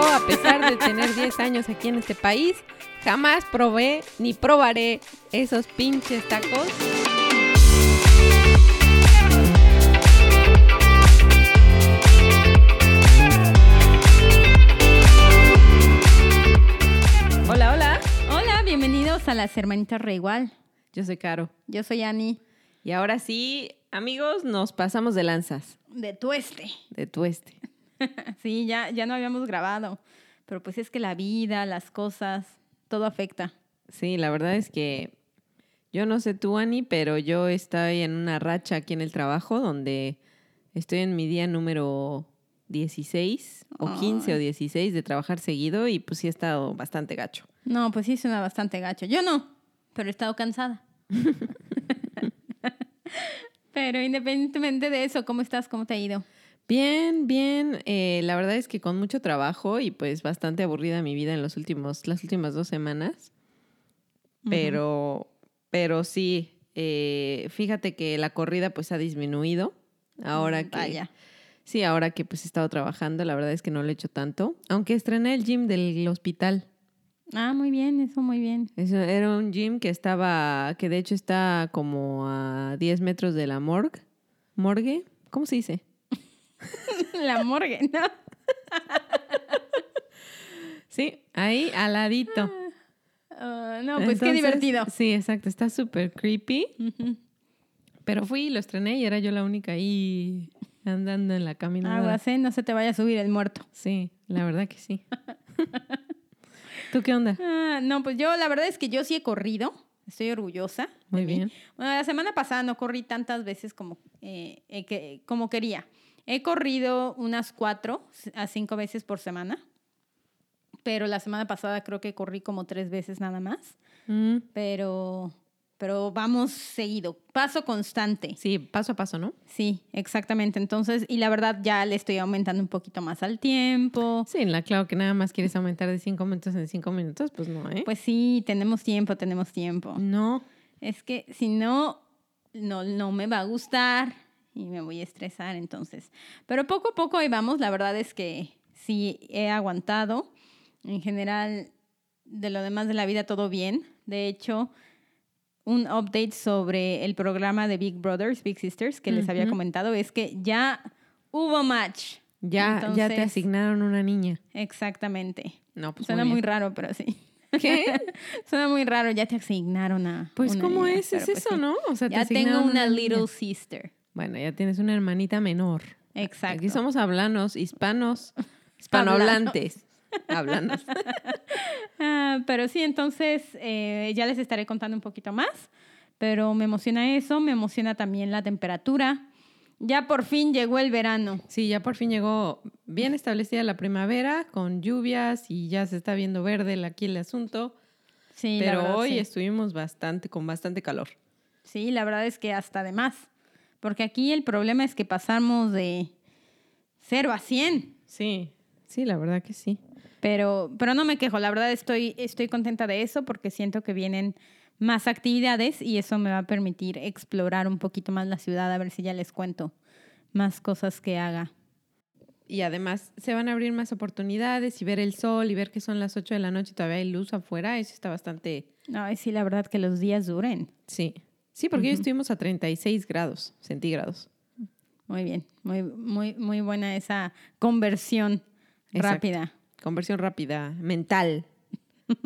yo, a pesar de tener 10 años aquí en este país, jamás probé ni probaré esos pinches tacos. Hola, hola. Hola, bienvenidos a las hermanitas Reigual. Yo soy Caro. Yo soy Ani Y ahora sí, amigos, nos pasamos de lanzas, de Tueste. de tueste. Sí, ya, ya no habíamos grabado, pero pues es que la vida, las cosas, todo afecta. Sí, la verdad es que yo no sé tú, Ani, pero yo estoy en una racha aquí en el trabajo donde estoy en mi día número 16 o 15 o 16 de trabajar seguido y pues sí he estado bastante gacho. No, pues sí suena bastante gacho. Yo no, pero he estado cansada. pero independientemente de eso, ¿cómo estás? ¿Cómo te ha ido? Bien, bien. eh, la verdad es que con mucho trabajo y pues bastante aburrida mi vida en los últimos, las últimas dos semanas. Pero, pero sí, eh, fíjate que la corrida pues ha disminuido. Ahora Mm, que, Vaya. sí, ahora que pues he estado trabajando, la verdad es que no lo he hecho tanto. Aunque estrené el gym del hospital. Ah, muy bien, eso muy bien. Eso era un gym que estaba, que de hecho está como a 10 metros de la morgue. ¿Morgue? ¿Cómo se dice? La morgue, ¿no? Sí, ahí al ladito. Ah, no, pues qué divertido. Sí, exacto. Está súper creepy. Pero fui, lo estrené y era yo la única ahí andando en la caminada. Aguas, ¿eh? No se te vaya a subir el muerto. Sí, la verdad que sí. ¿Tú qué onda? Ah, no, pues yo la verdad es que yo sí he corrido. Estoy orgullosa. Muy bien. Bueno, la semana pasada no corrí tantas veces como, eh, eh, que, como quería. He corrido unas cuatro a cinco veces por semana. Pero la semana pasada creo que corrí como tres veces nada más. Mm, Pero, pero vamos seguido. Paso constante. sí, paso a paso, ¿no? Sí, exactamente. Entonces, y la verdad ya le estoy aumentando un poquito más al tiempo. Sí, la claro que nada más quieres aumentar de cinco minutos en cinco minutos, pues no, ¿eh? Pues sí, tenemos tiempo, tenemos tiempo. no. Es que si no, no, no me va a gustar y me voy a estresar entonces. Pero poco a poco ahí vamos. La verdad es que sí he aguantado. En general, de lo demás de la vida todo bien. De hecho, un update sobre el programa de Big Brothers, Big Sisters, que les había comentado, es que ya hubo match. Ya, ya te asignaron una niña. Exactamente. No, pues Suena muy, raro, pero sí. ¿Qué? Suena muy raro, ya te asignaron a. Pues, una ¿cómo niña, es? Es pues eso, sí. ¿no? O sea, te Ya tengo una, little sister. Bueno, ya tienes una hermanita menor. Exacto. Aquí somos hablanos, hispanos, hispanohablantes. Hablanos. Ah, pero sí, entonces eh, ya les estaré contando un poquito más. Pero me emociona eso, me emociona también la temperatura. Ya por fin llegó el verano. Sí, ya por fin llegó bien establecida la primavera, con lluvias y ya se está viendo verde aquí el asunto. Sí, la Pero verdad, hoy sí. estuvimos bastante, con bastante calor. Sí, la verdad es que hasta de más. Porque aquí el problema es que pasamos de 0 a 100. Sí, sí, la verdad que sí. Pero, pero no me quejo, la verdad estoy, estoy contenta de eso porque siento que vienen más actividades y eso me va a permitir explorar un poquito más la ciudad, a ver si ya les cuento más cosas que haga. Y además se van a abrir más oportunidades y ver el sol y ver que son las 8 de la noche y todavía hay luz afuera. Eso está bastante... Ay, sí, la verdad que los días duren. Sí. Sí, porque hoy estuvimos a 36 grados centígrados. Muy bien, muy, muy, muy buena esa conversión Exacto. rápida. Conversión rápida, mental.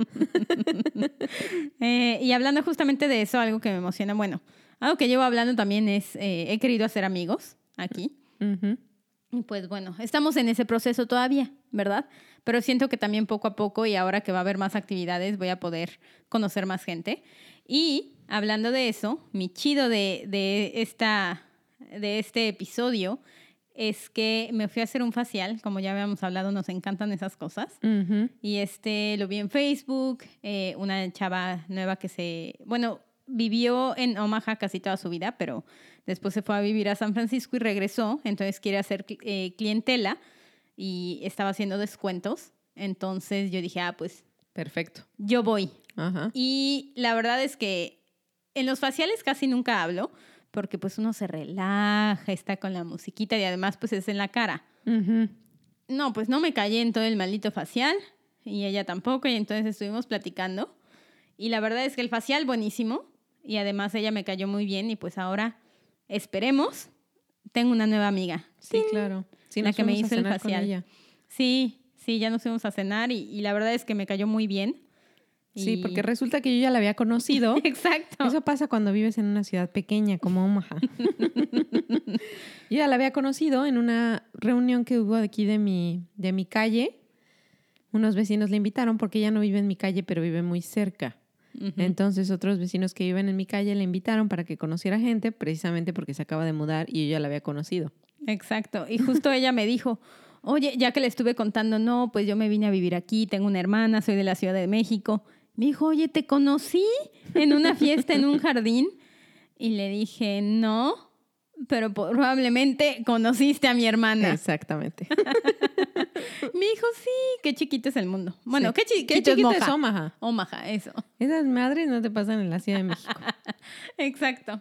Eh, y hablando justamente de eso, algo que me emociona, bueno, algo que llevo hablando también es, eh, he querido hacer amigos aquí. Y pues bueno, estamos en ese proceso todavía, ¿verdad? Pero siento que también poco a poco y ahora que va a haber más actividades voy a poder conocer más gente. Y hablando de eso, mi chido de, de, esta, de este episodio es que me fui a hacer un facial, como ya habíamos hablado, nos encantan esas cosas. Y este lo vi en Facebook, eh, una chava nueva que se, bueno, vivió en Omaha casi toda su vida, pero después se fue a vivir a San Francisco y regresó, entonces quiere hacer eh, clientela y estaba haciendo descuentos. Entonces yo dije, ah, pues Perfecto. yo voy. Ajá. Y la verdad es que en los faciales casi nunca hablo, porque pues uno se relaja, está con la musiquita y además pues es en la cara. No, pues no me callé en todo el maldito facial y ella tampoco y entonces estuvimos platicando y la verdad es que el facial buenísimo y además ella me cayó muy bien y pues ahora esperemos tengo una nueva amiga. Sí, claro. Sí, la que me hizo el facial. Sí, sí, ya nos fuimos a cenar y, y la verdad es que me cayó muy bien. Sí, porque resulta que yo ya la había conocido. Exacto. Eso pasa cuando vives en una ciudad pequeña como Omaha. Yo ya la había conocido en una reunión que hubo aquí de mi, de mi calle. Unos vecinos le invitaron porque ella no vive en mi calle, pero vive muy cerca. Entonces otros vecinos que viven en mi calle le invitaron para que conociera gente, precisamente porque se acaba de mudar y yo ya la había conocido. Exacto. Y justo ella me dijo, oye, ya que le estuve contando, no, pues yo me vine a vivir aquí, tengo una hermana, soy de la Ciudad de México. Me dijo, oye, te conocí en una fiesta en un jardín. Y le dije, no, pero probablemente conociste a mi hermana. Exactamente. Me dijo, sí, qué chiquito es el mundo. Bueno, Sí. qué, chi- Qué chiquito chiquito es es. Omaha. Omaha, eso. Esas madres no te pasan en la Ciudad de México. Exacto.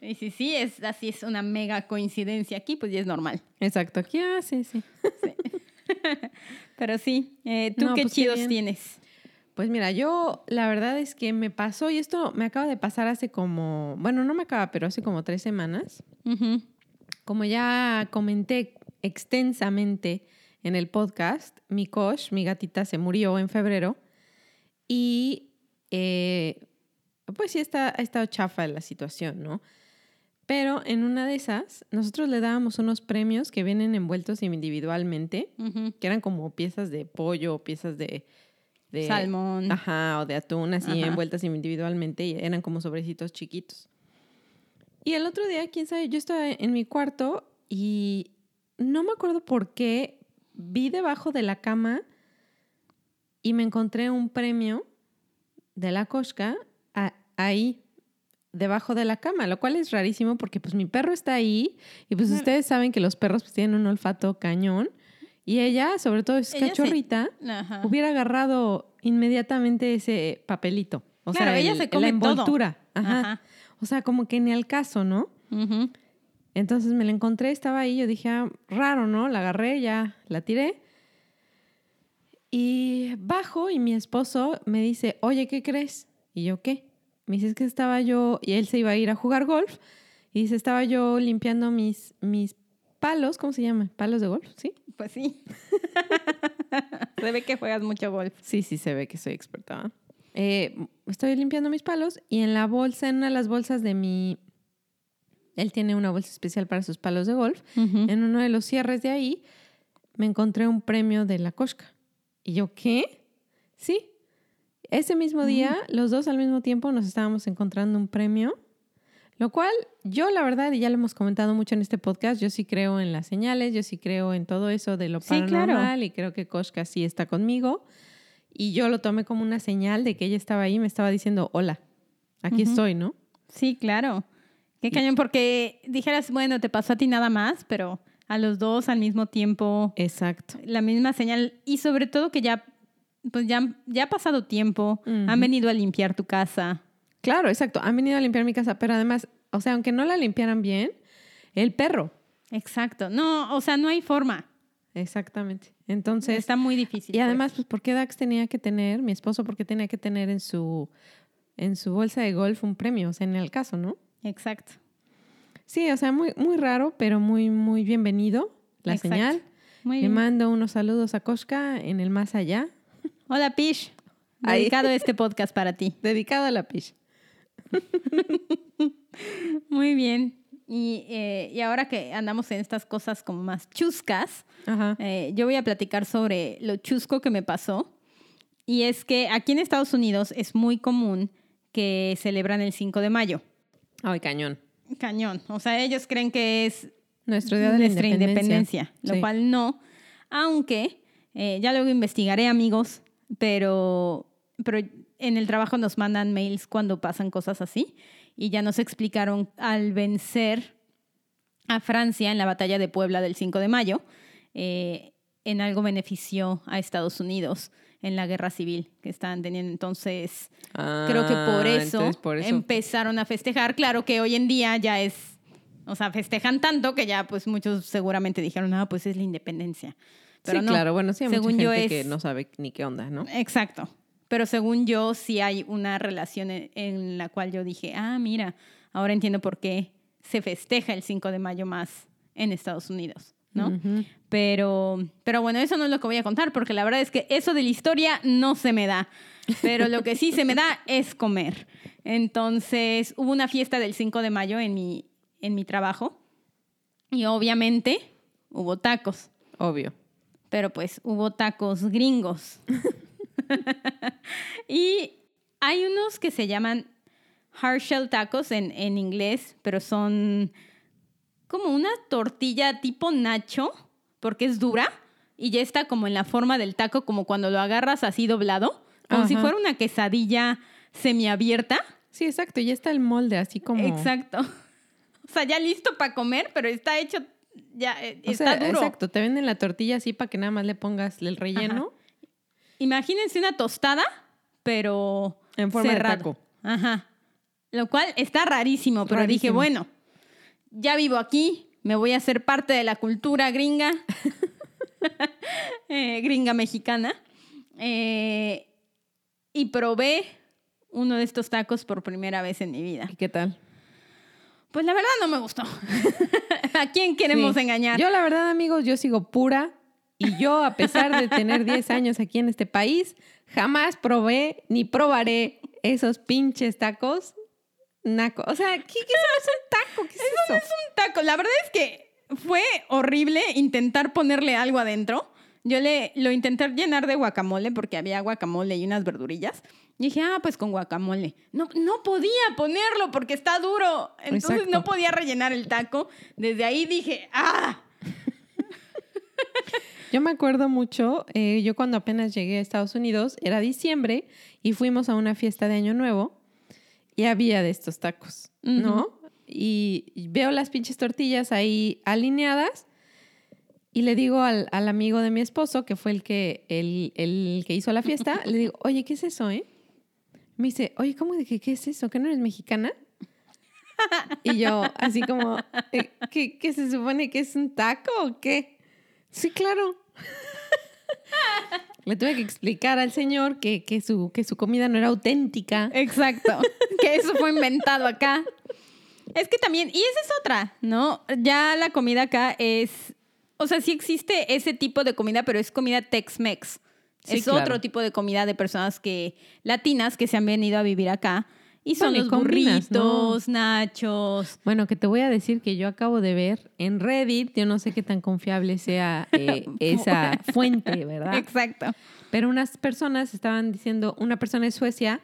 Y si sí, es así, es una mega coincidencia aquí, pues ya es normal. Exacto. Aquí, ah, sí, sí. Pero sí, eh, ¿tú No, qué pues qué chidos tienes? Pues mira, yo la verdad es que me pasó, y esto me acaba de pasar hace como, bueno, no me acaba, pero hace como tres semanas. Como ya comenté extensamente en el podcast, mi Kosh, mi gatita, se murió en febrero y eh, pues sí está, ha estado chafa la situación, ¿no? Pero en una de esas, nosotros le dábamos unos premios que vienen envueltos individualmente, que eran como piezas de pollo, piezas de... de Salmón. Ajá, o de atún, así Ajá. envueltas individualmente y eran como sobrecitos chiquitos. Y el otro día, quién sabe, yo estaba en mi cuarto y no me acuerdo por qué vi debajo de la cama y me encontré un premio de la Koshka a- ahí debajo de la cama, lo cual es rarísimo porque pues mi perro está ahí y pues Claro. ustedes saben que los perros pues tienen un olfato cañón y ella, sobre todo es Ella cachorrita, hubiera agarrado inmediatamente ese papelito. O Claro, sea, ella el- se la come todo. envoltura. Ajá. Ajá. O sea, como que ni al caso, ¿no? Entonces me la encontré, estaba ahí, yo dije, ah, raro, ¿no? La agarré, ya la tiré. Y bajo y mi esposo me dice, oye, ¿qué crees? Y yo, ¿qué? Me dice, es que estaba yo, y él se iba a ir a jugar golf, y dice, estaba yo limpiando mis, mis palos, ¿cómo se llama? ¿Palos de golf? ¿Sí? Pues sí. Se ve que juegas mucho golf. Sí, sí, se ve que soy experta. Eh, estoy limpiando mis palos y en la bolsa, en una de las bolsas de mi... Él tiene una bolsa especial para sus palos de golf. En uno de los cierres de ahí me encontré un premio de la Koshka. Y yo, ¿qué? Sí. Ese mismo día, los dos al mismo tiempo nos estábamos encontrando un premio, lo cual yo la verdad, y ya lo hemos comentado mucho en este podcast, yo sí creo en las señales, yo sí creo en todo eso de lo Sí, claro. paranormal y creo que Koshka sí está conmigo. Y yo lo tomé como una señal de que ella estaba ahí y me estaba diciendo, hola, aquí estoy, ¿no? Sí, claro. Qué cañón, porque dijeras, bueno, te pasó a ti nada más, pero a los dos al mismo tiempo, Exacto. la misma señal. Y sobre todo que ya, pues ya, ya ha pasado tiempo, han venido a limpiar tu casa. Claro, exacto. Han venido a limpiar mi casa, pero además, o sea, aunque no la limpiaran bien, el perro. Exacto. No, o sea, no hay forma. Exactamente. Entonces, Está muy difícil. y pues. además, pues, ¿por qué Dax tenía que tener, mi esposo, por qué tenía que tener en su, en su bolsa de golf un premio? O sea, en el caso, ¿no? Exacto. Sí, o sea, muy, muy raro, pero muy, muy bienvenido la Exacto. señal. Muy Le bien. mando unos saludos a Koshka en el más allá, Hola, Pish. Ahí. Dedicado este podcast para ti. dedicado a la pish. Muy bien. Y, eh, y ahora que andamos en estas cosas como más chuscas, eh, yo voy a platicar sobre lo chusco que me pasó. Y es que aquí en Estados Unidos es muy común que celebran el 5 de mayo. Ay, cañón. Cañón. O sea, ellos creen que es Nuestro día de la nuestra independencia. independencia, lo Sí. cual no. Aunque eh, ya luego investigaré, amigos, pero, pero en el trabajo nos mandan mails cuando pasan cosas así y ya nos explicaron al vencer a Francia en la batalla de Puebla del 5 de mayo, eh, en algo benefició a Estados Unidos en la guerra civil que estaban teniendo. Entonces, creo que por Ah, eso, entonces por eso. empezaron a festejar. Claro que hoy en día ya es, o sea, festejan tanto que ya pues muchos seguramente dijeron, ah, pues es la independencia. Pero sí, no. claro. Bueno, sí hay Según mucha yo gente que es- no sabe ni qué onda, ¿no? Exacto. Pero según yo, sí hay una relación en, en la cual yo dije, ah, mira, ahora entiendo por qué se festeja el 5 de mayo más en Estados Unidos, ¿no? Pero, pero bueno, eso no es lo que voy a contar, porque la verdad es que eso de la historia no se me da. Pero lo que sí se me da es comer. Entonces, hubo una fiesta del 5 de mayo en mi, en mi trabajo y obviamente hubo tacos, Obvio. pero pues hubo tacos gringos. y hay unos que se llaman hard shell tacos en, en inglés, pero son como una tortilla tipo nacho, porque es dura y ya está como en la forma del taco, como cuando lo agarras así doblado, como si fuera una quesadilla semiabierta. Sí, exacto. Ya está el molde así como. Exacto. O sea, ya listo para comer, pero está hecho, ya eh, O está sea, duro. exacto. Te venden la tortilla así para que nada más le pongas el relleno. Imagínense una tostada, pero En forma de taco. Ajá. Lo cual está rarísimo, pero dije, bueno, ya vivo aquí, me voy a hacer parte de la cultura gringa, eh, gringa mexicana. Eh, y probé uno de estos tacos por primera vez en mi vida. ¿Y qué tal? Pues la verdad no me gustó. ¿A quién queremos Sí. engañar? Yo, la verdad, amigos, yo sigo pura. Y yo, a pesar de tener 10 años aquí en este país, jamás probé ni probaré esos pinches tacos. Naco. O sea, ¿qué, qué es un taco? ¿Qué es eso? un taco. La verdad es que fue horrible intentar ponerle algo adentro. Yo le lo intenté llenar de guacamole porque había guacamole y unas verdurillas. Y dije, ah, pues con guacamole. No, no podía ponerlo porque está duro. Entonces Exacto. no podía rellenar el taco. Desde ahí dije, ah, Yo me acuerdo mucho, eh, yo cuando apenas llegué a Estados Unidos, era diciembre y fuimos a una fiesta de Año Nuevo y había de estos tacos, ¿no? y, veo las pinches tortillas ahí alineadas y le digo al, al amigo de mi esposo, que fue el que, el, el que hizo la fiesta, le digo, oye, ¿qué es eso, eh? Me dice, oye, ¿cómo de que qué es eso? ¿Que no eres mexicana? Y yo, así como, eh, ¿qué, qué se supone que es un taco o qué? Sí, claro. Le tuve que explicar al señor que, que, su, que su comida no era auténtica. Exacto. que eso fue inventado acá. Es que también, y esa es otra, ¿no? Ya la comida acá es, o sea, sí existe ese tipo de comida, pero es comida Tex-Mex. Sí, es claro. otro tipo de comida de personas que latinas que se han venido a vivir acá y son los burritos, nachos. Bueno, que te voy a decir que yo acabo de ver en Reddit, yo no sé qué tan confiable sea eh, esa fuente, ¿verdad? Exacto. Pero unas personas estaban diciendo, una persona de Suecia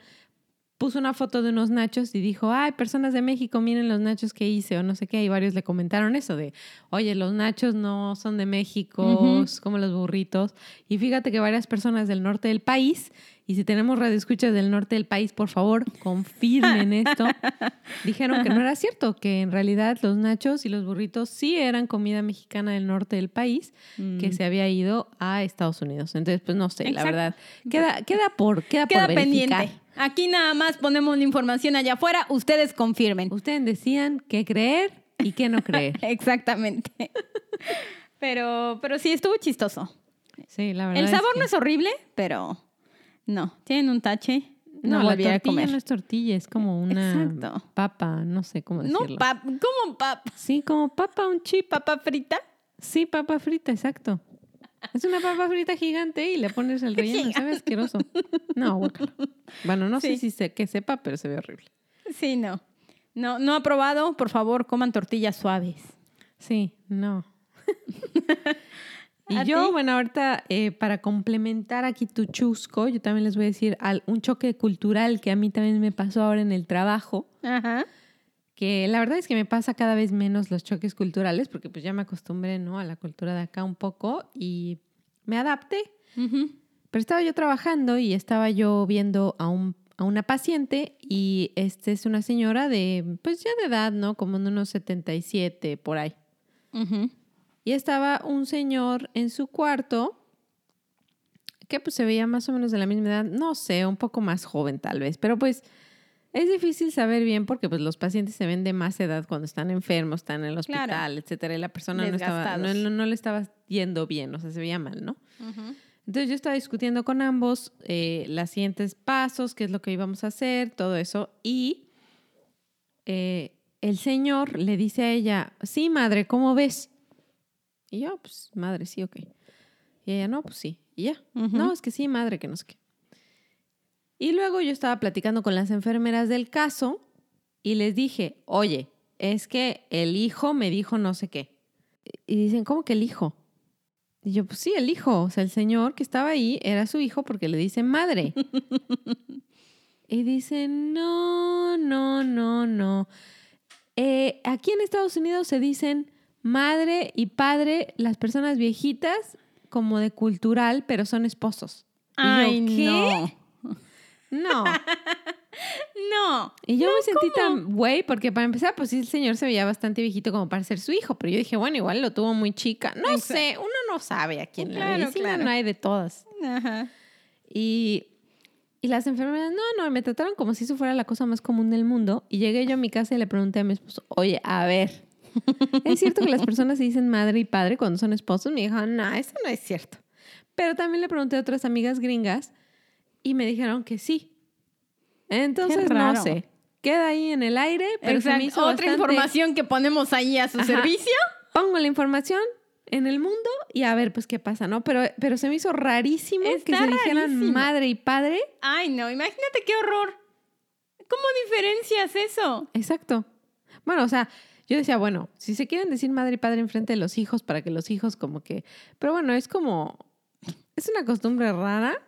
puso una foto de unos nachos y dijo, ay, personas de México, miren los nachos que hice o no sé qué. Y varios le comentaron eso de, oye, los nachos no son de México, es como los burritos. Y fíjate que varias personas del norte del país, y si tenemos radioescuchas del norte del país, por favor, confirmen esto, dijeron que no era cierto, que en realidad los nachos y los burritos sí eran comida mexicana del norte del país que Mm. se había ido a Estados Unidos. Entonces, pues no sé, la verdad. Queda, queda por, queda Queda por verificar. pendiente. Aquí nada más ponemos la información allá afuera, ustedes confirmen. Ustedes decían qué creer y qué no creer. Exactamente. Pero, pero sí, estuvo chistoso. Sí, la verdad. El sabor es no es horrible, pero no, tienen un tache. No, No, la volviera a tortilla comer. no es tortilla, es como una Exacto. papa, no sé cómo No, decirlo. pap, ¿cómo pap? Sí, como papa, un chip. ¿Papa frita? Sí, papa frita, exacto. Es una papa frita gigante y le pones el relleno, sabe asqueroso. No. Bueno, no sé si se, que sepa, pero se ve horrible. Sí, no. No, no ha probado, por favor, coman tortillas suaves. Sí, no. y ¿A yo, ti? bueno, ahorita eh, para complementar aquí tu chusco, yo también les voy a decir al- un choque cultural que a mí también me pasó ahora en el trabajo, Ajá. Que la verdad es que me pasa cada vez menos los choques culturales, porque pues ya me acostumbré, ¿no? A la cultura de acá un poco y me adapté. Ujú. Pero estaba yo trabajando y estaba yo viendo a, un, a una paciente y este es una señora de, pues ya de edad, ¿no? Como de unos 77 por ahí. Ujú. Y estaba un señor en su cuarto que pues se veía más o menos de la misma edad, no sé, un poco más joven tal vez, pero pues Es difícil saber bien porque pues los pacientes se ven de más edad cuando están enfermos, están en el hospital, Claro. etcétera, y la persona no, estaba, no, no- no le estaba yendo bien, o sea, se veía mal, ¿no? Entonces yo estaba discutiendo con ambos eh, los siguientes pasos, qué es lo que íbamos a hacer, todo eso, y eh, el señor le dice a ella, sí, madre, ¿cómo ves? Y yo, pues, madre, sí, ok. Y ella, no, pues sí. Y ya, no, es que sí, madre, que no sé qué. Y luego yo estaba platicando con las enfermeras del caso y les dije, oye, es que el hijo me dijo no sé qué. Y dicen, ¿cómo que el hijo? Y yo, pues sí, el hijo. O sea, el señor que estaba ahí era su hijo porque le dicen madre. y dicen, no, no, no, no. Eh, aquí en Estados Unidos se dicen madre y padre las personas viejitas como de cultural, pero son esposos. Y yo, Ay, ¿qué? no. No. No. Y yo me sentí tan güey, porque para empezar, pues sí, el señor se veía bastante viejito como para ser su hijo, pero yo dije, bueno, igual lo tuvo muy chica. No Exacto. sé, uno no sabe a quién la Claro, medicina claro. no hay de todas. Ajá. Y, y las enfermeras, no, no, me trataron como si eso fuera la cosa más común del mundo. Y llegué yo a mi casa y le pregunté a mi esposo, oye, a ver, ¿es cierto que las personas se dicen madre y padre cuando son esposos? Me dijo, no, eso no es cierto. Pero también le pregunté a otras amigas gringas y me dijeron que sí. Entonces, no sé. Queda ahí en el aire, pero se me hizo Otra bastante- información que ponemos ahí a su Ajá. servicio. Pongo la información en el mundo y a ver, pues, qué pasa, ¿no? Pero, pero se me hizo rarísimo que Está se dijeran rarísimo. madre y padre. Ay, no, imagínate qué horror. ¿Cómo diferencias eso? Exacto. Bueno, o sea, yo decía, bueno, si se quieren decir madre y padre enfrente de los hijos para que los hijos como que... Pero bueno, es como... Es una costumbre rara,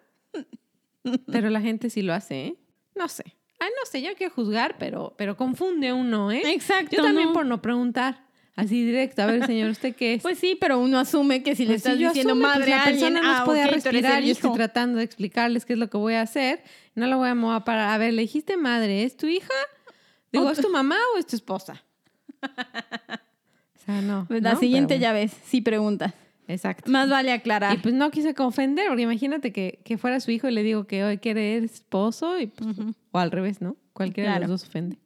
pero la gente sí lo hace, ¿eh? No sé. Ay, no sé, yo quiero juzgar, pero, pero confunde uno, ¿eh? Exacto. Yo también ¿no? por no preguntar. Así directo, a ver, señor, ¿usted qué es? Pues sí, pero uno asume que si le Pues estás diciendo asumo, pues, madre la a alguien, persona no ah, eres respirar, yo estoy tratando de explicarles qué es lo que voy a hacer. No lo voy a mover para, a ver, le dijiste madre, ¿es tu hija? Digo, ¿es tu mamá o es tu esposa? O sea, no. Pues la ¿no? siguiente ya ves, sí preguntas. Exacto. Más vale Y aclarar. pues no quise ofender, porque imagínate que, que fuera su hijo y le digo que hoy quiere esposo, y pues, o al revés, ¿no? Cualquiera de los dos ofende.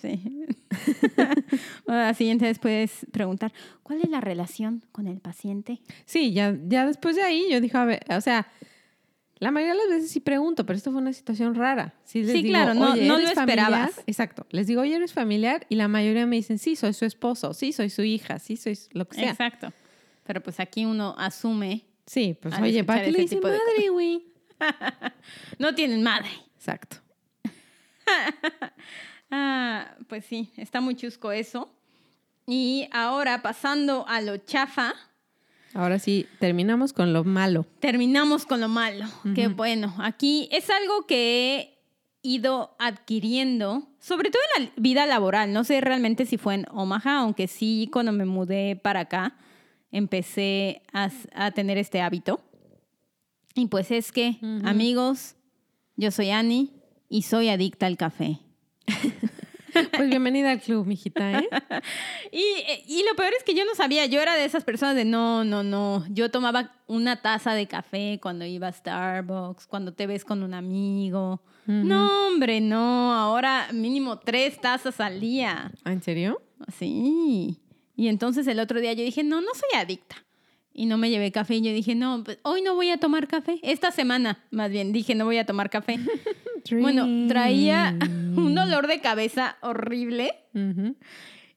Sí. Bueno, la siguiente vez puedes preguntar, ¿cuál es la relación con el paciente? Sí, ya, ya después de ahí yo dije, a ver, o sea, la mayoría de las veces sí pregunto, pero esto fue una situación rara. Sí, les Sí, digo, claro, no- "Oye, no ¿eres lo esperabas". familiar?". Exacto. Les digo, oye, ¿eres familiar? Y la mayoría me dicen, sí, soy su esposo, sí, soy su hija, sí, soy lo que sea. Exacto. Pero pues aquí uno asume, Sí, pues oye, ¿para qué le dicen madre, güey? no tienen madre. Exacto. Ah, pues sí, está muy chusco eso. Y ahora pasando a lo chafa, Ahora sí, terminamos con lo malo. terminamos con lo malo. Ujú. bueno, aquí es algo que he ido adquiriendo, sobre todo en la vida laboral. No sé realmente si fue en Omaha, aunque sí cuando me mudé para acá empecé a, a tener este hábito. Y pues es que, amigos, yo soy Annie y soy adicta al café. Pues bienvenida al club, mijita, ¿eh? Y, y lo peor es que yo no sabía, yo era de esas personas de no, no, no. Yo tomaba una taza de café cuando iba a Starbucks, cuando te ves con un amigo. No, hombre, no. Ahora mínimo tres tazas al día. ¿Ah, ¿En serio? Sí. Y entonces el otro día yo dije, no, no soy adicta. Y no me llevé café y yo dije, no, pues, hoy no voy a tomar café. Esta semana, más bien, dije, no voy a tomar café. bueno, traía un dolor de cabeza horrible.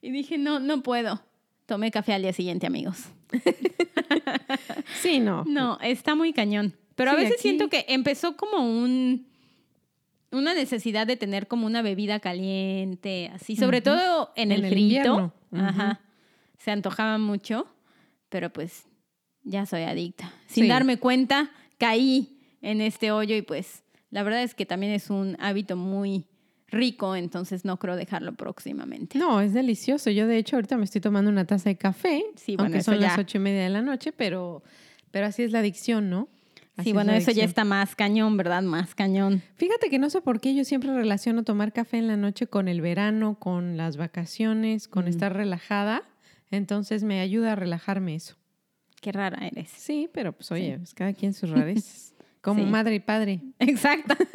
Y dije, no, no puedo. Tomé café al día siguiente, amigos. Sí, no. No, está muy cañón. Pero a veces aquí- siento que empezó como un una necesidad de tener como una bebida caliente, así, sobre todo en, En el el. Ujú. Ajá. Se antojaba mucho, pero pues ya soy adicta. Sin Sí. darme cuenta, caí en este hoyo y pues la verdad es que también es un hábito muy rico, entonces no creo dejarlo próximamente. No, es delicioso. Yo, de hecho, ahorita me estoy tomando una taza de café. Sí, bueno, aunque son ya- las ocho y media de la noche, pero, pero así es la adicción, ¿no? Así Sí, bueno, eso ya está más cañón, ¿verdad? Más cañón. Fíjate que no sé por qué yo siempre relaciono tomar café en la noche con el verano, con las vacaciones, con Mm. estar relajada. Entonces me ayuda a relajarme eso. Qué rara eres. Sí, pero pues oye, pues, cada quien sus rarezas. Como Sí. madre y padre. Exacto.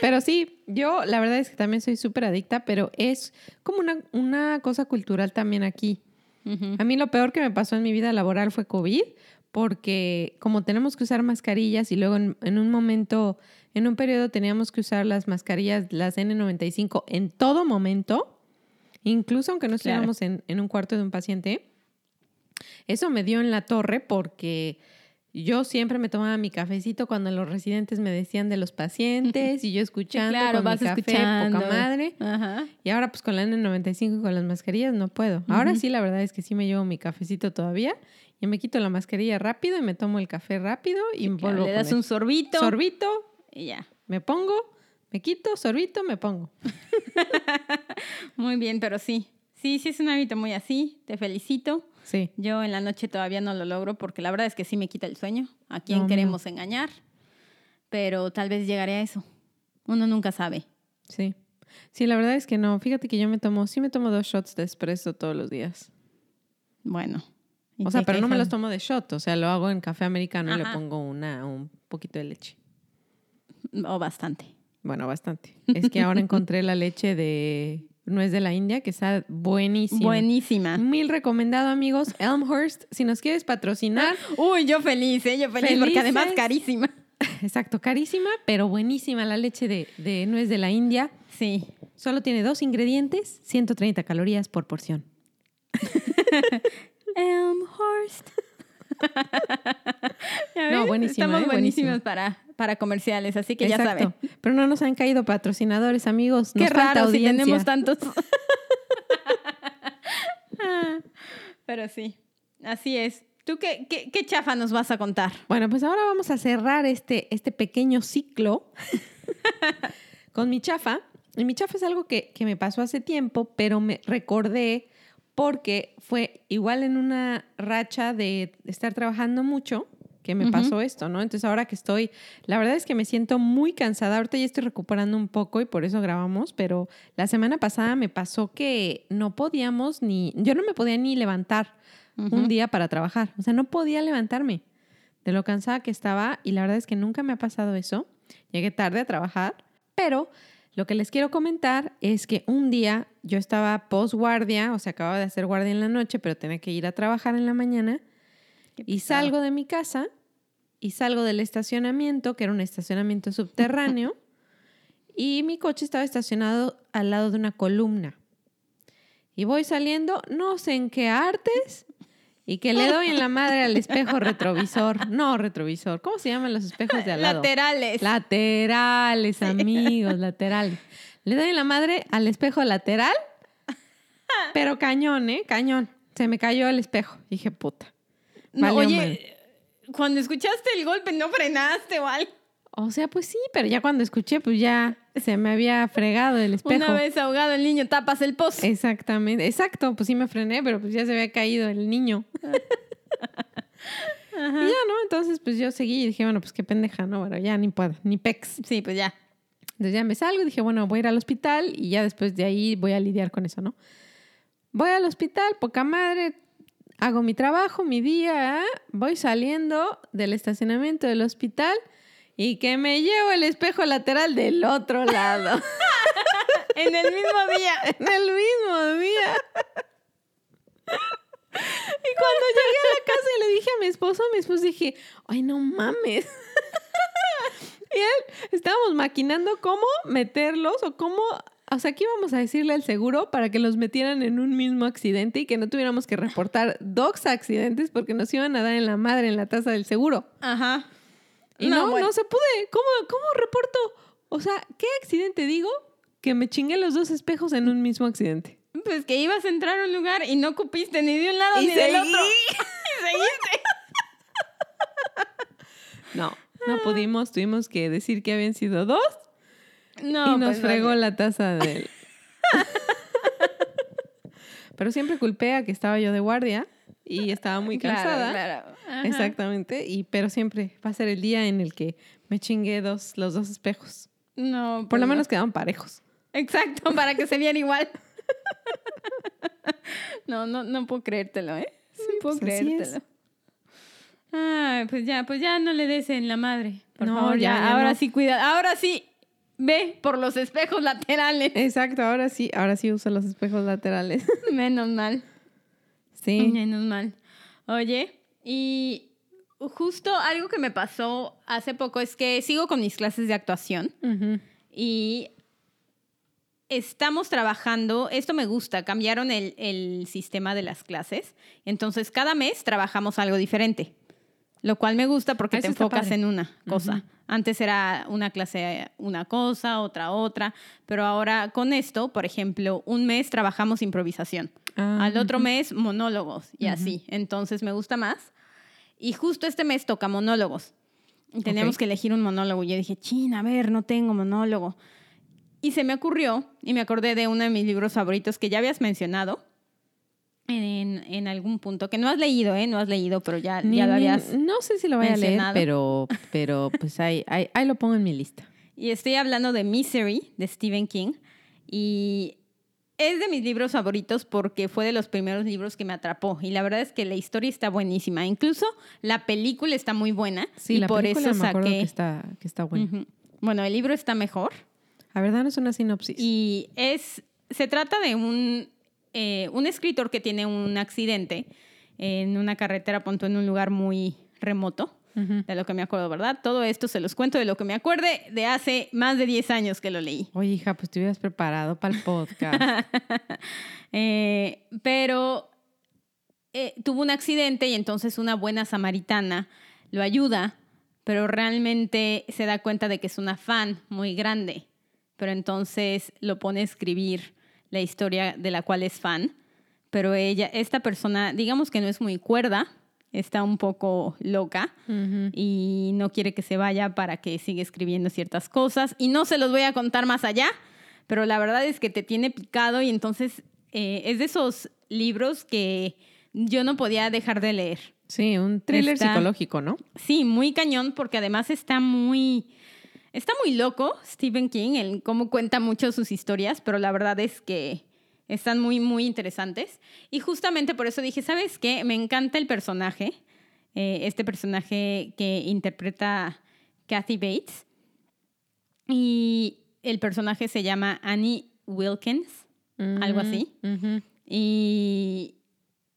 Pero sí, yo la verdad es que también soy súper adicta, pero es como una, una cosa cultural también aquí. A mí lo peor que me pasó en mi vida laboral fue COVID, porque como tenemos que usar mascarillas y luego en, en un momento, en un periodo teníamos que usar las mascarillas, las N95 en todo momento, incluso aunque no Claro. estuviéramos en, en un cuarto de un paciente, eso me dio en la torre porque yo siempre me tomaba mi cafecito cuando los residentes me decían de los pacientes y yo escuchando claro, con vas mi café, escuchando. poca madre. Ajá. Y ahora pues con la N95 y con las mascarillas no puedo. Ahora sí, la verdad es que sí me llevo mi cafecito todavía y me quito la mascarilla rápido y me tomo el café rápido y me Claro, vuelvo le das un sorbito sorbito, y ya. me pongo, me quito, sorbito, me pongo. Muy bien, pero sí. Sí, sí es un hábito muy así. Te felicito. Sí. Yo en la noche todavía no lo logro porque la verdad es que sí me quita el sueño. ¿A quién No, no. queremos engañar? Pero tal vez llegaré a eso. Uno nunca sabe. Sí. Sí, la verdad es que no. Fíjate que yo me tomo, sí me tomo dos shots de espresso todos los días. Bueno. O sea, pero no me los tomo de shot. O sea, lo hago en café americano y le pongo una, un poquito de leche. O bastante. Bueno, bastante. Es que ahora encontré la leche de nuez de la India, que está buenísima. Buenísima. Mil recomendado, amigos. Elmhurst, si nos quieres patrocinar. Uy, yo feliz, ¿eh? Yo feliz, porque además carísima. Exacto, carísima, pero buenísima la leche de, de nuez de la India. Sí. Solo tiene dos ingredientes, 130 calorías por porción. Elmhurst. No, buenísima, Estamos ¿eh? buenísimos para, para comerciales, así que ya saben. Pero no nos han caído patrocinadores, amigos. Nos Qué falta raro si tenemos tantos. Pero sí, así es. ¿Tú qué, qué, qué chafa nos vas a contar? Bueno, pues ahora vamos a cerrar este, este pequeño ciclo con mi chafa. Y mi chafa es algo que, que me pasó hace tiempo, pero me recordé porque fue igual en una racha de estar trabajando mucho que me pasó esto, ¿no? Entonces ahora que estoy, la verdad es que me siento muy cansada, ahorita ya estoy recuperando un poco y por eso grabamos, pero la semana pasada me pasó que no podíamos ni, yo no me podía ni levantar un día para trabajar, o sea, no podía levantarme de lo cansada que estaba y la verdad es que nunca me ha pasado eso. Llegué tarde a trabajar, pero lo que les quiero comentar es que un día yo estaba post guardia, o sea, acababa de hacer guardia en la noche, pero tenía que ir a trabajar en la mañana y salgo de mi casa y salgo del estacionamiento, que era un estacionamiento subterráneo, y mi coche estaba estacionado al lado de una columna. Y voy saliendo, no sé en qué artes, y que le doy en la madre al espejo retrovisor. No, retrovisor. ¿Cómo se llaman los espejos de al lado? Laterales. Laterales, amigos, laterales. Le doy en la madre al espejo lateral, pero cañón, ¿eh? Cañón. Se me cayó el espejo. Dije, puta. No, oye. Cuando escuchaste el golpe, ¿no frenaste o algo? O sea, pues sí, pero ya cuando escuché, pues ya se me había fregado el espejo. Una vez ahogado el niño, tapas el pozo. Exactamente, exacto, pues sí me frené, pero pues ya se había caído el niño. Y ya, ¿no? Entonces, pues yo seguí y dije, bueno, pues qué pendeja, ¿no? Bueno, ya ni puedo, ni pex. Sí, pues ya. Entonces ya me salgo y dije, bueno, voy a ir al hospital y ya después de ahí voy a lidiar con eso, ¿no? Voy al hospital, poca madre, hago mi trabajo, mi día, voy saliendo del estacionamiento del hospital y que me llevo el espejo lateral del otro lado. En el mismo día. en el mismo día. Y cuando llegué a la casa y le dije a mi esposo, a mi esposo dije, ay, no mames. y él, estábamos maquinando cómo meterlos o cómo, o sea, ¿qué íbamos a decirle al seguro para que los metieran en un mismo accidente y que no tuviéramos que reportar dos accidentes porque nos iban a dar en la madre en la tasa del seguro? Ajá. Y no, no, bueno. se pude. ¿Cómo, ¿Cómo reporto? O sea, ¿qué accidente digo? Que me chingué los dos espejos en un mismo accidente. Pues que ibas a entrar a un lugar y no cupiste ni de un lado Y ni del otro. y seguiste. No, no pudimos. Tuvimos que decir que habían sido dos No, y nos pues, fregó la taza del... Pero siempre culpé a que estaba yo de guardia y estaba muy Claro, cansada. claro. Ajá. Exactamente. Y, pero siempre va a ser el día en el que me chingué dos, los dos espejos. No, Por pues lo no. menos quedaban parejos. Exacto, para que se viera igual. no, no, no puedo creértelo, ¿eh? No puedo pues creértelo. Ay, pues ya, pues ya no le des en la madre. Por No, favor, ya, ya, ya ahora no. sí cuida, ahora sí ve por los espejos laterales. Exacto, ahora sí, ahora sí uso los espejos laterales. Menos mal. Sí. Menos mal. Oye, y justo algo que me pasó hace poco es que sigo con mis clases de actuación y estamos trabajando, esto me gusta, cambiaron el, el sistema de las clases, entonces cada mes trabajamos algo diferente, lo cual me gusta porque Eso te enfocas padre. en una cosa. Antes era una clase una cosa, otra otra, pero ahora con esto, por ejemplo, un mes trabajamos improvisación. Ah, Al otro mes, monólogos y así. Entonces me gusta más. Y justo este mes toca monólogos. Y teníamos que elegir un monólogo. Y yo dije, chin, a ver, no tengo monólogo. Y se me ocurrió, y me acordé de uno de mis libros favoritos que ya habías mencionado en, en algún punto, que no has leído, ¿eh? No has leído, pero ya, Ni- ya lo ni- habías. no sé si lo voy a leer, pero, pero pues ahí, ahí, ahí lo pongo en mi lista. Y estoy hablando de Misery, de Stephen King. Y es de mis libros favoritos porque fue de los primeros libros que me atrapó. Y la verdad es que la historia está buenísima. Incluso la película está muy buena. Sí, y la por película eso me saqué. que está, que está buena. Bueno, el libro está mejor. A ver, danos una sinopsis. Y es. Se trata de un, eh, un escritor que tiene un accidente en una carretera, punto en un lugar muy remoto. De lo que me acuerdo, ¿verdad? Todo esto se los cuento de lo que me acuerde de hace más de 10 años que lo leí. Oye, hija, pues te hubieras preparado para el podcast. Eh, pero eh, tuvo un accidente y entonces una buena samaritana lo ayuda, pero realmente se da cuenta de que es una fan muy grande. Pero entonces lo pone a escribir la historia de la cual es fan. Pero ella, esta persona, digamos que no es muy cuerda, está un poco loca y no quiere que se vaya para que siga escribiendo ciertas cosas. Y no se los voy a contar más allá, pero la verdad es que te tiene picado y entonces eh, es de esos libros que yo no podía dejar de leer. Sí, un thriller Está- psicológico, ¿no? Sí, muy cañón porque además está muy... Está muy loco Stephen King en cómo cuenta mucho sus historias, pero la verdad es que están muy, muy interesantes. Y justamente por eso dije, ¿sabes qué? Me encanta el personaje, eh, este personaje que interpreta Kathy Bates. Y el personaje se llama Annie Wilkins, algo así. Y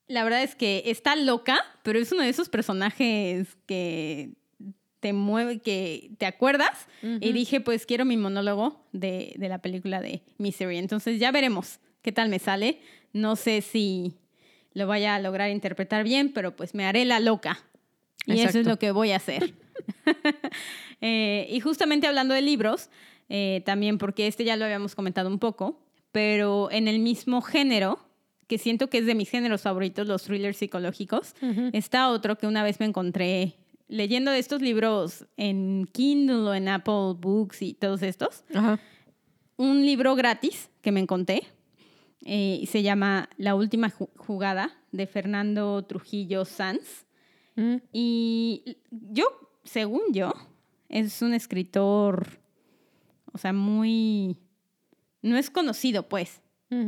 la verdad es que está loca, pero es uno de esos personajes que te mueve, que te acuerdas. Y dije, pues quiero mi monólogo de, de la película de Misery. Entonces ya veremos qué tal me sale. No sé si lo vaya a lograr interpretar bien, pero pues me haré la loca. Y eso es lo que voy a hacer. Eh, y justamente hablando de libros, eh, también porque este ya lo habíamos comentado un poco, pero en el mismo género, que siento que es de mis géneros favoritos, los thrillers psicológicos, está otro que una vez me encontré leyendo estos libros en Kindle o en Apple Books y todos estos. Ajá. Un libro gratis que me encontré eh, y se llama La última Ju- jugada de Fernando Trujillo Sanz. Mm. Y yo, según yo, es un escritor, o sea, muy... No es conocido, pues,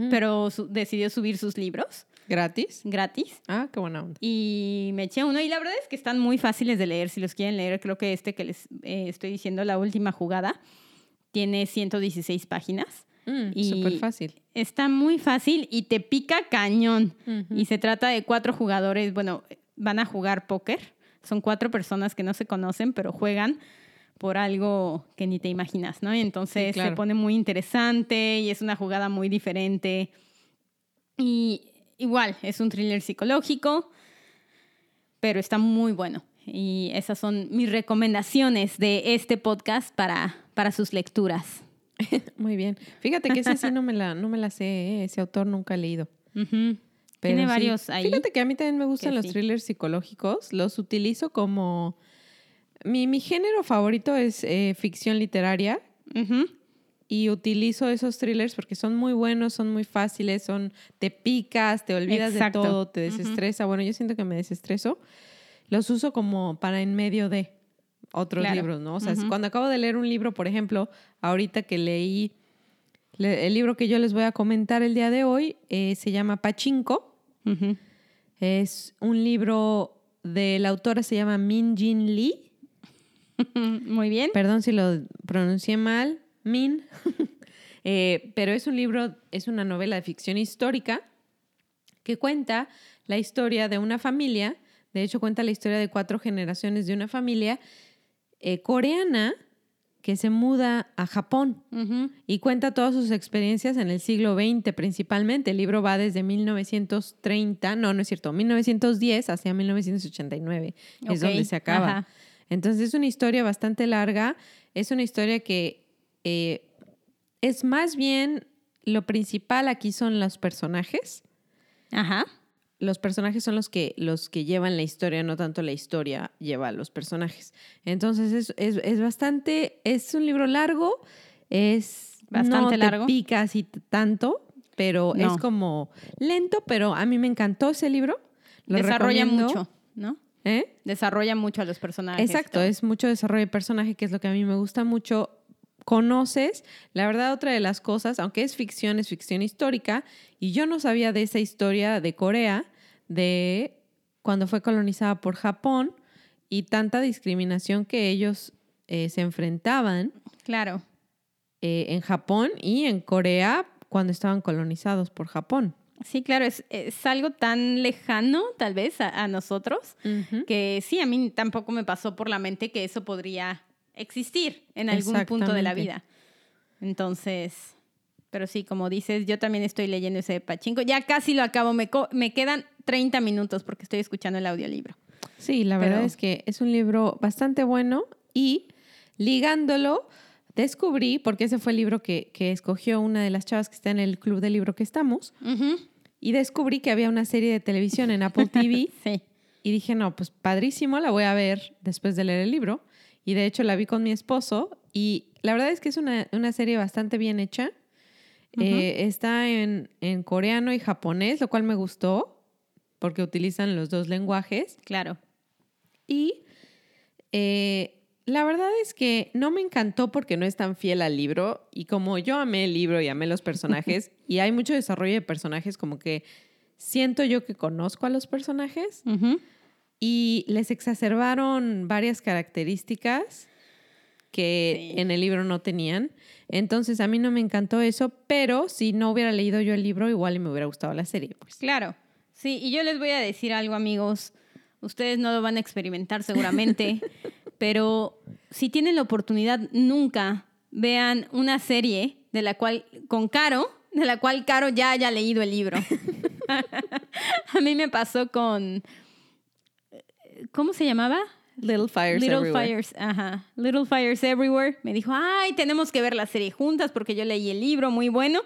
pero su- decidió subir sus libros ¿Gratis? gratis. Ah, qué buena onda. Y me eché uno y la verdad es que están muy fáciles de leer. Si los quieren leer, creo que este que les eh, estoy diciendo, La Última Jugada, tiene 116 páginas. Mm, Y- Súper fácil. Está muy fácil y te pica cañón. Y se trata de cuatro jugadores, bueno, van a jugar póker. Son cuatro personas que no se conocen, pero juegan por algo que ni te imaginas, ¿no? Y entonces Sí, claro. se pone muy interesante y es una jugada muy diferente. Y igual, es un thriller psicológico, pero está muy bueno. Y esas son mis recomendaciones de este podcast para, para sus lecturas. Muy bien. Fíjate que ese sí no me la, no me la sé, ¿eh? ese autor nunca he leído. Tiene sí. varios ahí. Fíjate que a mí también me gustan los sí. thrillers psicológicos. Los utilizo como... Mi, mi género favorito es eh, ficción literaria Ujú. Y utilizo esos thrillers porque son muy buenos, son muy fáciles, son te picas, te olvidas Exacto. de todo, te desestresa. Bueno, yo siento que me desestreso. Los uso como para en medio de otros Claro. libros, ¿no? O sea, Ujú. cuando acabo de leer un libro, por ejemplo, ahorita que leí le- el libro que yo les voy a comentar el día de hoy, eh, se llama Pachinko. Ujú. Es un libro de la autora, se llama Min Jin Lee. Muy bien. Perdón si lo pronuncié mal. Min. Eh, pero es un libro, es una novela de ficción histórica que cuenta la historia de una familia, de hecho cuenta la historia de cuatro generaciones de una familia eh, coreana que se muda a Japón y cuenta todas sus experiencias en el siglo XX principalmente. El libro va desde 1930, no, no es cierto, 1910 hacia 1989, es Ok, donde se acaba. ajá. Entonces es una historia bastante larga, es una historia que eh, es más bien, lo principal aquí son los personajes. Ajá. Los personajes son los que, los que llevan la historia, no tanto la historia lleva a los personajes. Entonces es, es, es bastante, es un libro largo, es Bastante no te largo. pica así tanto, pero No. es como lento, pero a mí me encantó ese libro. Lo Desarrolla recomiendo. mucho, ¿no? ¿Eh? Desarrolla mucho a los personajes. Exacto, es mucho desarrollo de personaje, que es lo que a mí me gusta mucho. Conoces, la verdad, otra de las cosas, aunque es ficción, es ficción histórica, y yo no sabía de esa historia de Corea, de cuando fue colonizada por Japón y tanta discriminación que ellos eh, se enfrentaban Claro. eh, en Japón y en Corea cuando estaban colonizados por Japón. Sí, claro, es, es algo tan lejano, tal vez, a, a nosotros, que sí, a mí tampoco me pasó por la mente que eso podría existir en algún punto de la vida. Entonces, pero sí, como dices, yo también estoy leyendo ese pachinko. Ya casi lo acabo, me, co- me quedan 30 minutos porque estoy escuchando el audiolibro. Sí, la verdad es que es un libro bastante bueno y ligándolo, descubrí, porque ese fue el libro que, que escogió una de las chavas que está en el club de libro que estamos, y descubrí que había una serie de televisión en Apple TV Sí. y dije, no, pues padrísimo, la voy a ver después de leer el libro. Y de hecho la vi con mi esposo y la verdad es que es una, una serie bastante bien hecha. Eh, está en, en coreano y japonés, lo cual me gustó porque utilizan los dos lenguajes. Claro. Y eh, la verdad es que no me encantó porque no es tan fiel al libro. Y como yo amé el libro y amé los personajes, y hay mucho desarrollo de personajes, como que siento yo que conozco a los personajes Ujú. Y les exacerbaron varias características que Sí. en el libro no tenían. Entonces a mí no me encantó eso, pero si no hubiera leído yo el libro, igual me hubiera gustado la serie. Pues. Claro, sí, y yo les voy a decir algo, amigos. Ustedes no lo van a experimentar seguramente, pero si tienen la oportunidad, nunca vean una serie de la cual, con Caro, de la cual Caro ya haya leído el libro. a mí me pasó con. ¿Cómo se llamaba? Little Fires Little Everywhere. Fires, ajá. Little Fires Everywhere. Me dijo, ay, tenemos que ver la serie juntas porque yo leí el libro, muy bueno.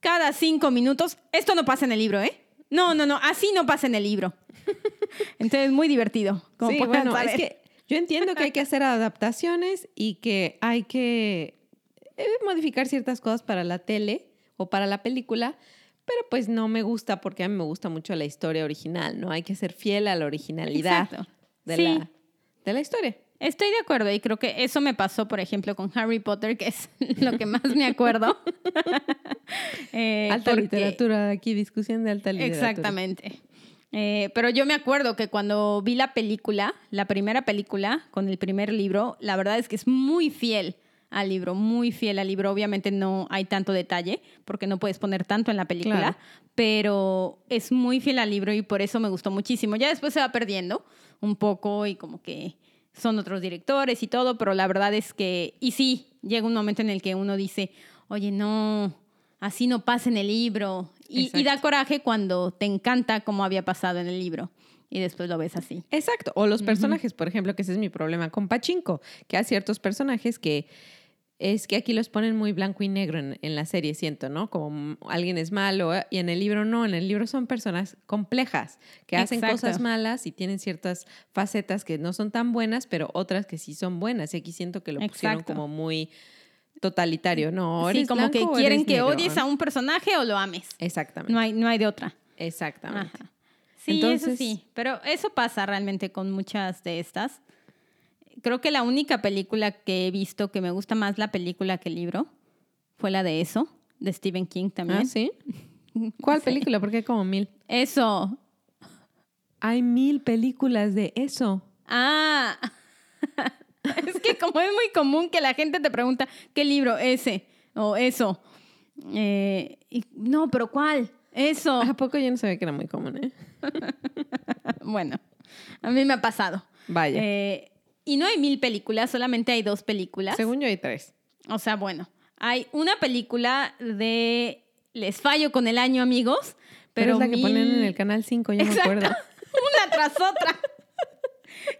Cada cinco minutos, esto no pasa en el libro, ¿eh? No, no, no, así no pasa en el libro. Entonces, muy divertido. Como sí, bueno, es que yo entiendo que hay que hacer adaptaciones y que hay que eh, modificar ciertas cosas para la tele o para la película, pero pues no me gusta porque a mí me gusta mucho la historia original, ¿no? Hay que ser fiel a la originalidad Exacto. de, Sí. la, de la historia. Estoy de acuerdo y creo que eso me pasó, por ejemplo, con Harry Potter, que es lo que más me acuerdo. Eh, alta porque- literatura, aquí discusión de alta literatura. Exactamente. Eh, pero yo me acuerdo que cuando vi la película, la primera película con el primer libro, la verdad es que es muy fiel al libro, muy fiel al libro. Obviamente no hay tanto detalle porque no puedes poner tanto en la película, Claro. pero es muy fiel al libro y por eso me gustó muchísimo. Ya después se va perdiendo un poco y como que son otros directores y todo, pero la verdad es que, y sí, llega un momento en el que uno dice, oye, no, así no pasa en el libro. Y, y da coraje cuando te encanta cómo había pasado en el libro y después lo ves así. Exacto. O los personajes, por ejemplo, que ese es mi problema con Pachinko, que hay ciertos personajes que es que aquí los ponen muy blanco y negro en, en la serie, siento, ¿no? Como alguien es malo eh, y en el libro no, en el libro son personas complejas que hacen Exacto. cosas malas y tienen ciertas facetas que no son tan buenas, pero otras que sí son buenas. Y aquí siento que lo pusieron Exacto. como muy totalitario, ¿no? Sí, ¿Eres como que quieren que negro? odies a un personaje o lo ames. Exactamente. No hay, no hay de otra. Exactamente. Ajá. Sí, eso Entonces- sí. Pero eso pasa realmente con muchas de estas. Creo que la única película que he visto que me gusta más la película que el libro fue la de eso, de Stephen King también. ¿Ah, sí? ¿Cuál Sí. película? Porque hay como mil. Eso. Hay mil películas de eso. Ah. es que como es muy común que la gente te pregunta, ¿qué libro? Ese o eso. Eh, y, no, pero ¿cuál? Eso. ¿A poco yo no sabía que era muy común, eh? bueno, a mí me ha pasado. Vaya. Eh, y no hay mil películas, solamente hay dos películas. Según yo hay tres. O sea, bueno, hay una película de Les fallo con el año, amigos. Pero, Pero, es la que ponen en el canal 5, yo me Exacto. acuerdo. una tras otra.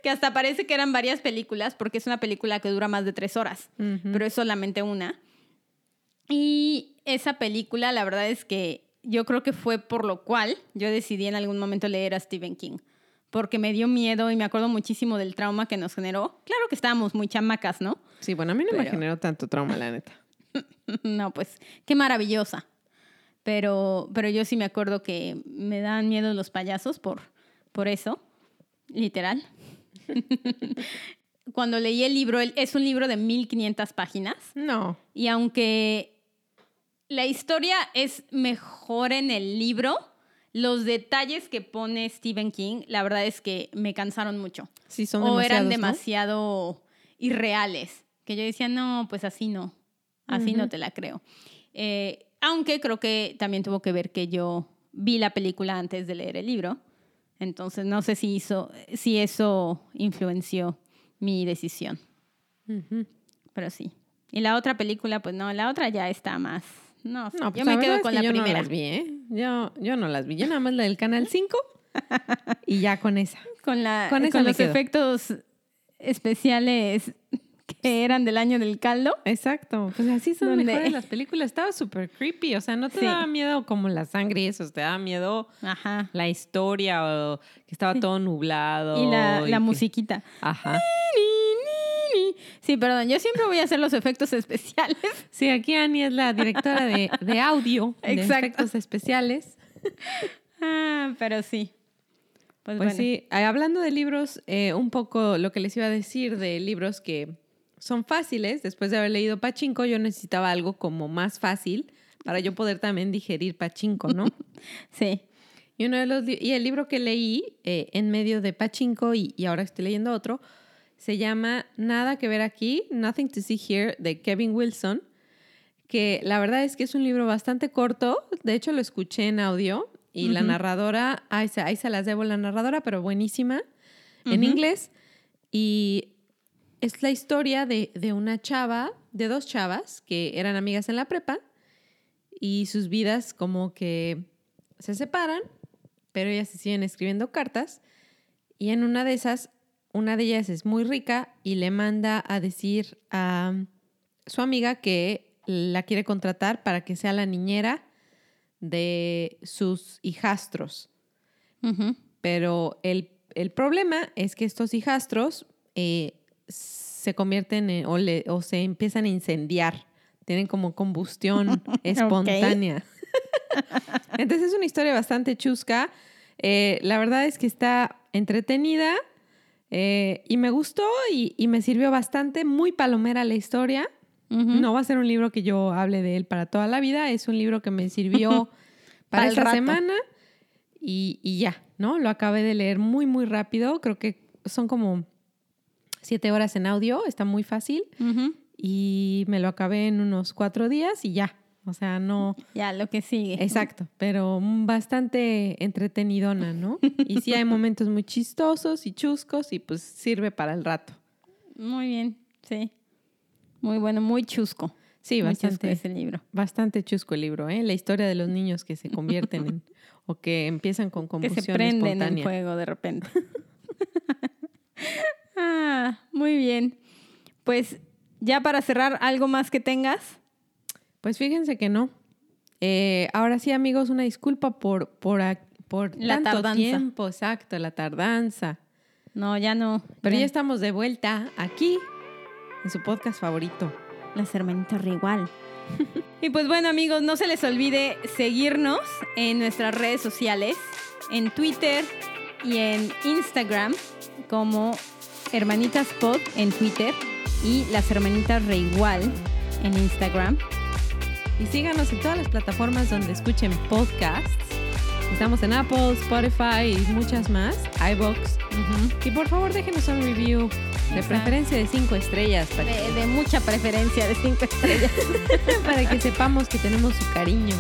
que hasta parece que eran varias películas, porque es una película que dura más de tres horas, pero es solamente una. Y esa película, la verdad es que yo creo que fue por lo cual yo decidí en algún momento leer a Stephen King, porque me dio miedo y me acuerdo muchísimo del trauma que nos generó. Claro que estábamos muy chamacas, ¿no? Sí, bueno, a mí no me generó tanto trauma, la neta. no, pues qué maravillosa. Pero, pero yo sí me acuerdo que me dan miedo los payasos por, por eso, literal. Cuando leí el libro, es un libro de 1500 páginas No. y aunque la historia es mejor en el libro, los detalles que pone Stephen King, la verdad es que me cansaron mucho Sí, son o eran demasiado irreales. Que yo decía, no, pues así no, así no te la creo. Eh, aunque creo que también tuvo que ver que yo vi la película antes de leer el libro. Entonces no sé si, hizo, si eso influenció mi decisión, pero sí. Y la otra película, pues no, la otra ya está más. No, No, pues yo me quedo con la yo primera. no las vi, ¿eh? Yo, yo no las vi. Yo nada más la del Canal 5 y ya con esa. Con, la, Con esa los quedo. efectos especiales que eran del año del caldo. Exacto. Pues así son ¿Dónde? mejores las películas. Estaba súper creepy. O sea, no te Sí. daba miedo como la sangre y eso. Te daba miedo Ajá. la historia o que estaba todo nublado. Y la, la que- musiquita. Ajá. Sí, perdón, yo siempre voy a hacer los efectos especiales. Sí, aquí Annie es la directora de, de audio, de Exacto. efectos especiales. Ah, pero sí. Pues, Pues bueno. sí, eh, hablando de libros, eh, un poco lo que les iba a decir de libros que son fáciles, después de haber leído Pachinko, yo necesitaba algo como más fácil para yo poder también digerir Pachinko, ¿no? Sí. y, uno de los, y el libro que leí eh, en medio de Pachinko y, y ahora estoy leyendo otro, se llama Nada que ver aquí, Nothing to See Here, de Kevin Wilson, que la verdad es que es un libro bastante corto, de hecho lo escuché en audio y la narradora, ahí se, ahí se las debo la narradora, pero buenísima, en inglés, y es la historia de, de una chava, de dos chavas que eran amigas en la prepa y sus vidas como que se separan, pero ellas se siguen escribiendo cartas y en una de esas, una de ellas es muy rica y le manda a decir a su amiga que la quiere contratar para que sea la niñera de sus hijastros. Pero el, el problema es que estos hijastros eh, se convierten en, o, le- o se empiezan a incendiar. Tienen como combustión espontánea. Entonces es una historia bastante chusca. Eh, la verdad es que está entretenida eh, y me gustó y, y me sirvió bastante. Muy palomera la historia. No va a ser un libro que yo hable de él para toda la vida. Es un libro que me sirvió para esta semana y, y ya, ¿no? Lo acabé de leer muy, muy rápido. Creo que son como siete horas en audio. Está muy fácil. Y me lo acabé en unos cuatro días y ya. O sea, no... Ya, lo que sigue. Exacto, pero bastante entretenidona, ¿no? Y sí hay momentos muy chistosos y chuscos y pues sirve para el rato. Muy bien, sí. Muy bueno, muy chusco. Sí, Muy chusco bastante, ese libro. bastante chusco el libro, ¿eh? La historia de los niños que se convierten en o que empiezan con Que combustión se prenden en fuego de repente. ah, muy bien. Pues ya para cerrar, ¿algo más que tengas? Pues fíjense que no. Eh, ahora sí, amigos, una disculpa por, por, por La tanto tardanza. tiempo, exacto, la tardanza. No, ya no. Pero ya estamos de vuelta aquí en su podcast favorito. Las hermanitas igual. y pues bueno amigos, no se les olvide seguirnos en nuestras redes sociales, en Twitter y en Instagram como Hermanitas Pod en Twitter y las Hermanitas Reigual en Instagram. Y síganos en todas las plataformas donde escuchen podcasts. Estamos en Apple, Spotify y muchas más, iBox. Y por favor déjenos un review De preferencia de cinco estrellas. Para, De, de mucha preferencia de cinco estrellas. para que sepamos que tenemos su cariño.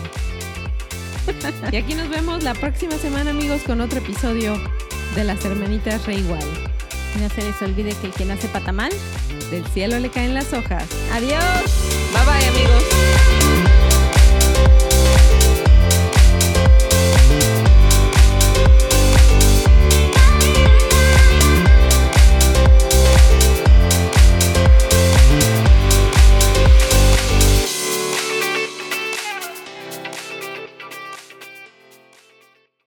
Y aquí nos vemos la próxima semana, amigos, con otro episodio de las hermanitas Re Igual. No se les olvide que el que nace patamal. Del cielo le caen las hojas. Adiós. Bye bye, amigos.